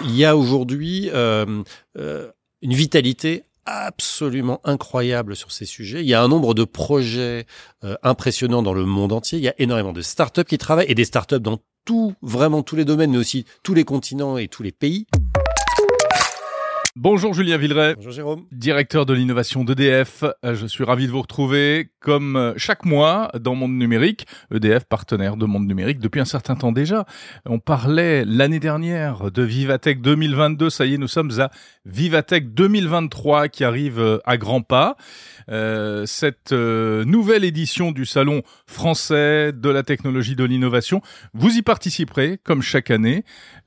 il y a aujourd'hui euh, euh, une vitalité absolument incroyable sur ces sujets. Il y a un nombre de projets euh, impressionnants dans le monde entier. Il y a énormément de startups qui travaillent et des startups dans tout, vraiment tous les domaines, mais aussi tous les continents et tous les pays. Bonjour Julien Villeray. Bonjour Jérôme. Directeur de l'innovation d'EDF. Je suis ravi de vous retrouver comme euh, chaque mois dans Monde Numérique. EDF, partenaire de Monde Numérique depuis un certain temps déjà. On parlait l'année dernière de Vivatech 2022. Ça y est, nous sommes à Vivatech 2023 qui arrive euh, à grands pas. Euh, cette nouvelle édition du Salon français de la technologie de l'innovation, vous y participerez comme chaque année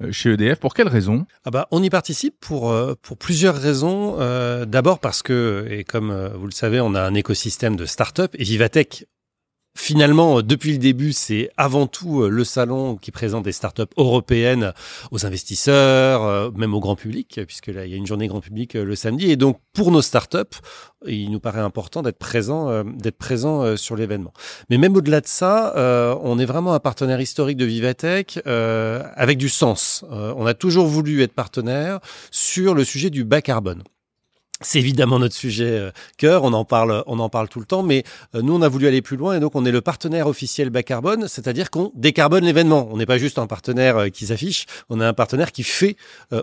chez EDF. Pour quelles raisons ah bah, On y participe pour, pour plusieurs raisons. Euh, D'abord parce que, et comme euh, vous le savez, on a un écosystème de start-up et Vivatech Finalement, depuis le début, c'est avant tout euh, le salon qui présente des startups européennes aux investisseurs, euh, même au grand public, puisque là, il y a une journée grand public le samedi. Et donc, pour nos startups, il nous paraît important d'être présent, d'être présent sur l'événement. Mais même au-delà de ça, on est vraiment un partenaire historique de Vivatech avec du sens. on a toujours voulu être partenaire sur le sujet du bas carbone. C'est évidemment notre sujet euh, cœur, on en parle, on en parle tout le temps, mais euh, nous on a voulu aller plus loin et donc on est le partenaire officiel bas carbone, c'est-à-dire qu'on décarbone l'événement. On n'est pas juste un partenaire euh, qui s'affiche, on est un partenaire qui fait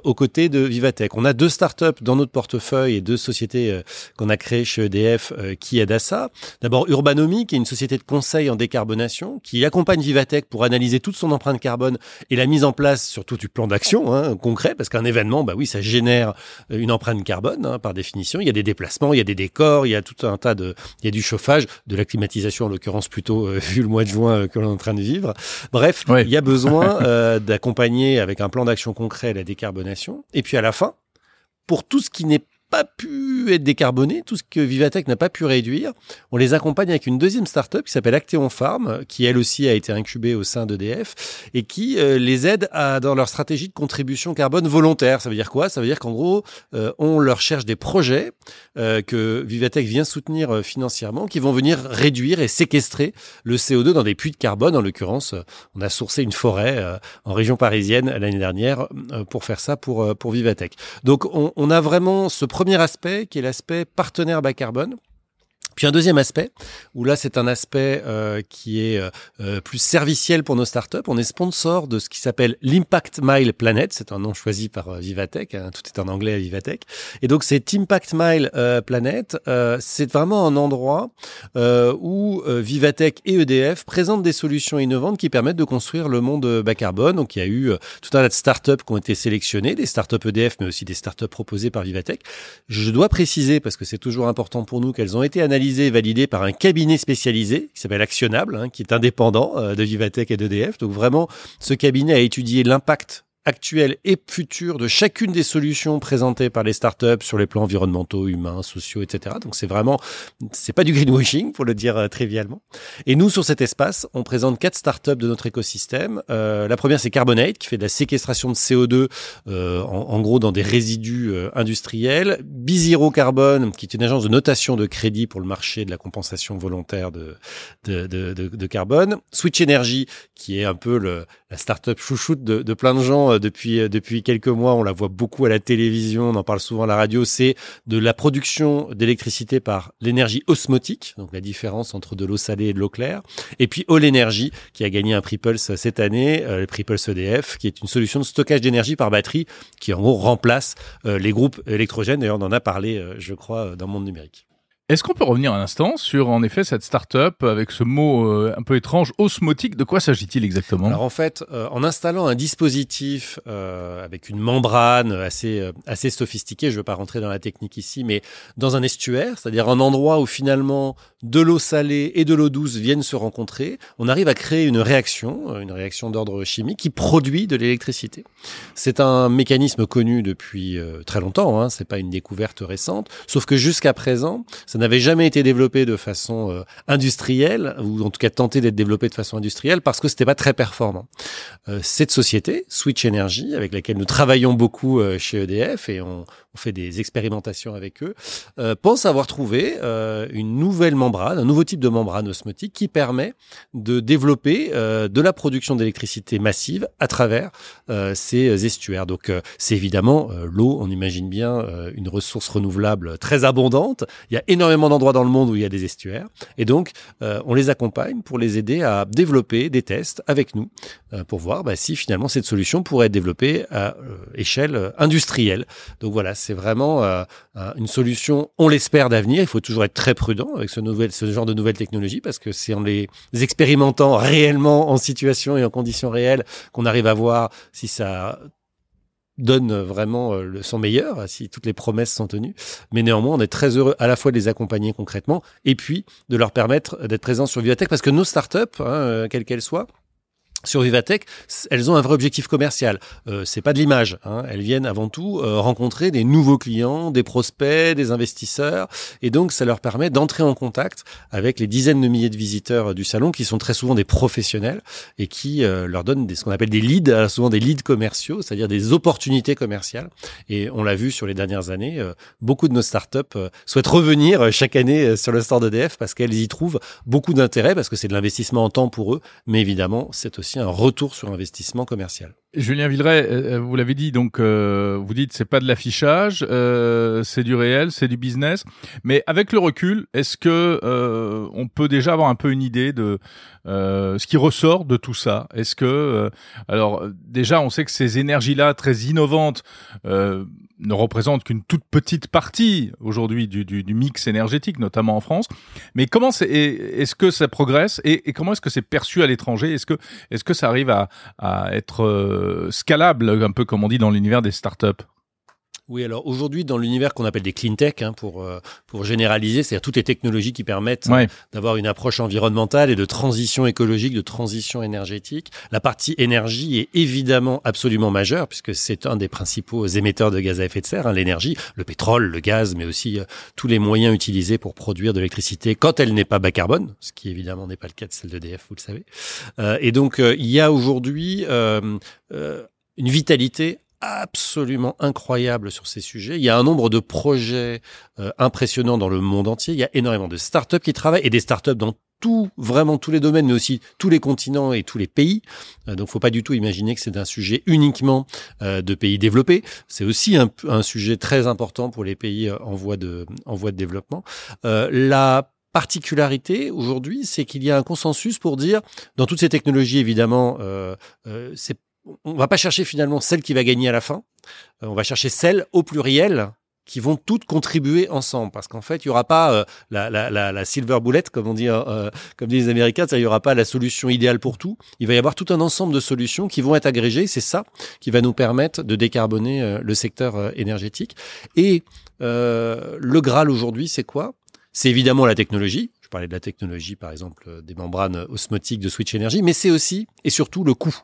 aux côtés de Vivatech. On a deux startups dans notre portefeuille et deux sociétés qu'on a créées chez EDF qui aident à ça. D'abord Urbanomi, qui est une société de conseil en décarbonation, qui accompagne Vivatech pour analyser toute son empreinte carbone et la mise en place surtout du plan d'action hein, concret, parce qu'un événement, bah oui, ça génère une empreinte carbone hein, par il y a des déplacements, il y a des décors, il y a tout un tas de, il y a du chauffage, de la climatisation en l'occurrence plutôt euh, vu le mois de juin euh, que l'on est en train de vivre. Bref, il y a besoin euh, d'accompagner avec un plan d'action concret la décarbonation. Et puis à la fin, pour tout ce qui n'est pas pu être décarboné, tout ce que Vivatech n'a pas pu réduire. On les accompagne avec une deuxième startup qui s'appelle Acteon Farm, qui elle aussi a été incubée au sein d'EDF et qui euh, les aide à, dans leur stratégie de contribution carbone volontaire. Ça veut dire quoi? Ça veut dire qu'en gros, euh, on leur cherche des projets euh, que Vivatech vient soutenir financièrement, qui vont venir réduire et séquestrer le CO2 dans des puits de carbone. En l'occurrence, on a sourcé une forêt en région parisienne l'année dernière pour faire ça pour pour Vivatech. Donc on, on a vraiment ce premier aspect qui est l'aspect partenaire bas carbone. Puis un deuxième aspect, où là c'est un aspect euh, qui est euh, euh, plus serviciel pour nos startups. On est sponsor de ce qui s'appelle l'Impact Mile Planet. C'est un nom choisi par Vivatech. Hein, tout est en anglais à Vivatech. Et donc cet Impact Mile Planet, c'est vraiment un endroit où Vivatech et EDF présentent des solutions innovantes qui permettent de construire le monde bas carbone. Donc il y a eu tout un tas de startups qui ont été sélectionnées, des startups EDF, mais aussi des startups proposées par Vivatech. Je dois préciser, parce que c'est toujours important pour nous, qu'elles ont été analysées validé par un cabinet spécialisé qui s'appelle Actionable, hein, qui est indépendant euh, de Vivatech et d'EDF. Donc vraiment, ce cabinet a étudié l'impact actuelle et future de chacune des solutions présentées par les startups sur les plans environnementaux, humains, sociaux, etc. Donc c'est vraiment, c'est pas du greenwashing pour le dire euh, trivialement. Et nous sur cet espace, on présente quatre startups de notre écosystème. Euh, la première c'est Carbonate qui fait de la séquestration de CO2 euh, en, gros dans des résidus euh, industriels. Bizero Carbone qui est une agence de notation de crédit pour le marché de la compensation volontaire de de, de, de, carbone. Switch Energy qui est un peu le, la startup chouchoute de plein de gens euh, depuis euh, depuis quelques mois. On la voit beaucoup à la télévision, on en parle souvent à la radio. C'est de la production d'électricité par l'énergie osmotique, donc la différence entre de l'eau salée et de l'eau claire. Et puis All Energy qui a gagné un prix Pulse cette année, euh, le prix Pulse EDF, qui est une solution de stockage d'énergie par batterie qui en gros remplace les groupes électrogènes. D'ailleurs, on en a parlé, je crois, dans le monde numérique. Est-ce qu'on peut revenir un instant sur, en effet, cette start-up avec ce mot euh, un peu étrange, osmotique? De quoi s'agit-il exactement? Alors en fait, euh, en installant un dispositif euh, avec une membrane assez assez sophistiquée, je ne veux pas rentrer dans la technique ici, mais dans un estuaire, c'est-à-dire un endroit où finalement de l'eau salée et de l'eau douce viennent se rencontrer, on arrive à créer une réaction, une réaction d'ordre chimique qui produit de l'électricité. C'est un mécanisme connu depuis très longtemps, hein, c'est pas une découverte récente, sauf que jusqu'à présent, Ça n'avait jamais été développé de façon euh, industrielle, ou en tout cas tenté d'être développé de façon industrielle, parce que c'était pas très performant. Euh, cette société, Switch Energy, avec laquelle nous travaillons beaucoup euh, chez EDF et on, on, fait des expérimentations avec eux, pense avoir trouvé une nouvelle membrane, un nouveau type de membrane osmotique qui permet de développer de la production d'électricité massive à travers ces estuaires. Donc c'est évidemment l'eau, on imagine bien une ressource renouvelable très abondante. Il y a énormément d'endroits dans le monde où il y a des estuaires. Et donc, euh, on les accompagne pour les aider à développer des tests avec nous euh, pour voir bah, si finalement cette solution pourrait être développée à euh, échelle industrielle. Donc voilà, c'est vraiment une solution, on l'espère, d'avenir. Il faut toujours être très prudent avec ce genre de nouvelles technologies parce que c'est en les expérimentant réellement en situation et en conditions réelles qu'on arrive à voir si ça donne vraiment euh, son meilleur si toutes les promesses sont tenues. Mais néanmoins, on est très heureux à la fois de les accompagner concrètement et puis de leur permettre d'être présents sur Vivatech parce que nos startups, hein, euh, quelles qu'elles soient, sur Vivatech, elles ont un vrai objectif commercial. Euh, c'est pas de l'image. Hein. Elles viennent avant tout euh, rencontrer des nouveaux clients, des prospects, des investisseurs, et donc ça leur permet d'entrer en contact avec les dizaines de milliers de visiteurs du salon, qui sont très souvent des professionnels et qui euh, leur donnent ce qu'on appelle des leads, euh, souvent des leads commerciaux, c'est-à-dire des opportunités commerciales. Et on l'a vu sur les dernières années, beaucoup de nos startups souhaitent revenir chaque année sur le store d'EDF parce qu'elles y trouvent beaucoup d'intérêt, parce que c'est de l'investissement en temps pour eux, mais évidemment c'est aussi un retour sur investissement commercial. Julien Villeray, euh, vous l'avez dit, donc euh, vous dites c'est pas de l'affichage, euh, c'est du réel, c'est du business. Mais avec le recul, est-ce que on peut déjà avoir un peu une idée de ce qui ressort de tout ça? Est-ce que alors déjà on sait que ces énergies-là très innovantes ne représentent qu'une toute petite partie aujourd'hui du, du, du, mix énergétique, notamment en France. Mais comment est-ce que ça progresse et, et comment est-ce que c'est perçu à l'étranger? Est-ce que est-ce que ça arrive à, à être scalable, un peu comme on dit dans l'univers des startups? Oui, alors aujourd'hui, dans l'univers qu'on appelle des clean tech, hein, pour, euh, pour généraliser, c'est-à-dire toutes les technologies qui permettent d'avoir une approche environnementale et de transition écologique, de transition énergétique, la partie énergie est évidemment absolument majeure, puisque c'est un des principaux émetteurs de gaz à effet de serre, hein, l'énergie, le pétrole, le gaz, mais aussi euh, tous les moyens utilisés pour produire de l'électricité quand elle n'est pas bas carbone, ce qui évidemment n'est pas le cas de celle d'EDF, vous le savez. Euh, et donc, il y a aujourd'hui une vitalité absolument incroyable sur ces sujets. Il y a un nombre de projets euh, impressionnants dans le monde entier. Il y a énormément de startups qui travaillent et des startups dans tout, vraiment tous les domaines, mais aussi tous les continents et tous les pays. Euh, donc, faut pas du tout imaginer que c'est un sujet uniquement euh, de pays développés. C'est aussi un, un, sujet très important pour les pays en voie de, en voie de développement. la particularité aujourd'hui, c'est qu'il y a un consensus pour dire, dans toutes ces technologies, évidemment, euh, euh, c'est on va pas chercher finalement celle qui va gagner à la fin. Euh, on va chercher celles au pluriel qui vont toutes contribuer ensemble. Parce qu'en fait il y aura pas euh, la, la, la, silver bullet comme on dit euh, comme disent les américains il y aura pas la solution idéale pour tout. Il va y avoir tout un ensemble de solutions qui vont être agrégées. C'est ça qui va nous permettre de décarboner le secteur énergétique. Et le graal aujourd'hui c'est quoi? C'est évidemment la technologie. Je parlais de la technologie par exemple des membranes osmotiques de Switch Energy mais c'est aussi et surtout le coût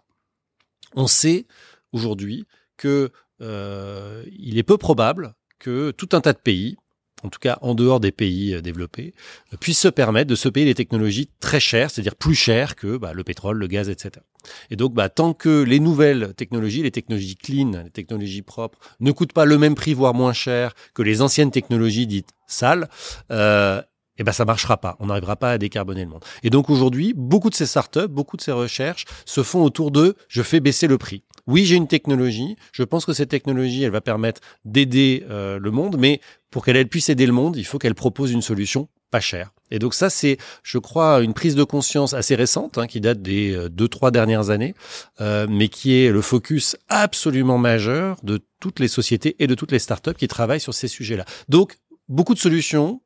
on sait aujourd'hui que euh, il est peu probable que tout un tas de pays, en tout cas en dehors des pays euh, développés, puissent se permettre de se payer des technologies très chères, c'est-à-dire plus chères que bah, le pétrole, le gaz, etc. Et donc, bah, tant que les nouvelles technologies, les technologies clean, les technologies propres, ne coûtent pas le même prix, voire moins cher que les anciennes technologies dites sales, euh, eh ben ça marchera pas. On n'arrivera pas à décarboner le monde. Et donc aujourd'hui, beaucoup de ces startups, beaucoup de ces recherches se font autour de je fais baisser le prix. Oui, j'ai une technologie. Je pense que cette technologie, elle va permettre d'aider euh, le monde, mais pour qu'elle puisse aider le monde, il faut qu'elle propose une solution pas chère. Et donc ça, c'est, je crois, une prise de conscience assez récente, hein, qui date des euh, deux trois dernières années, euh, mais qui est le focus absolument majeur de toutes les sociétés et de toutes les startups qui travaillent sur ces sujets-là. Donc beaucoup de solutions,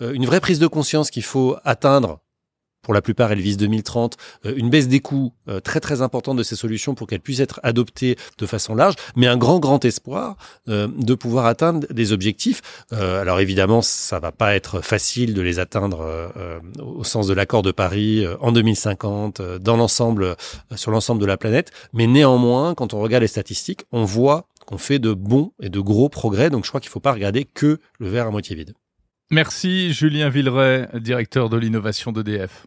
une vraie prise de conscience qu'il faut atteindre. Pour la plupart, elle vise 2030, euh, une baisse des coûts euh, très très importante de ces solutions pour qu'elles puissent être adoptées de façon large, mais un grand grand espoir de pouvoir atteindre des objectifs. alors évidemment, ça va pas être facile de les atteindre au sens de l'accord de Paris en 2050 dans l'ensemble sur l'ensemble de la planète, mais néanmoins, quand on regarde les statistiques, on voit qu'on fait de bons et de gros progrès. Donc je crois qu'il faut pas regarder que le verre à moitié vide. Merci Julien Villeray, directeur de l'innovation d'EDF.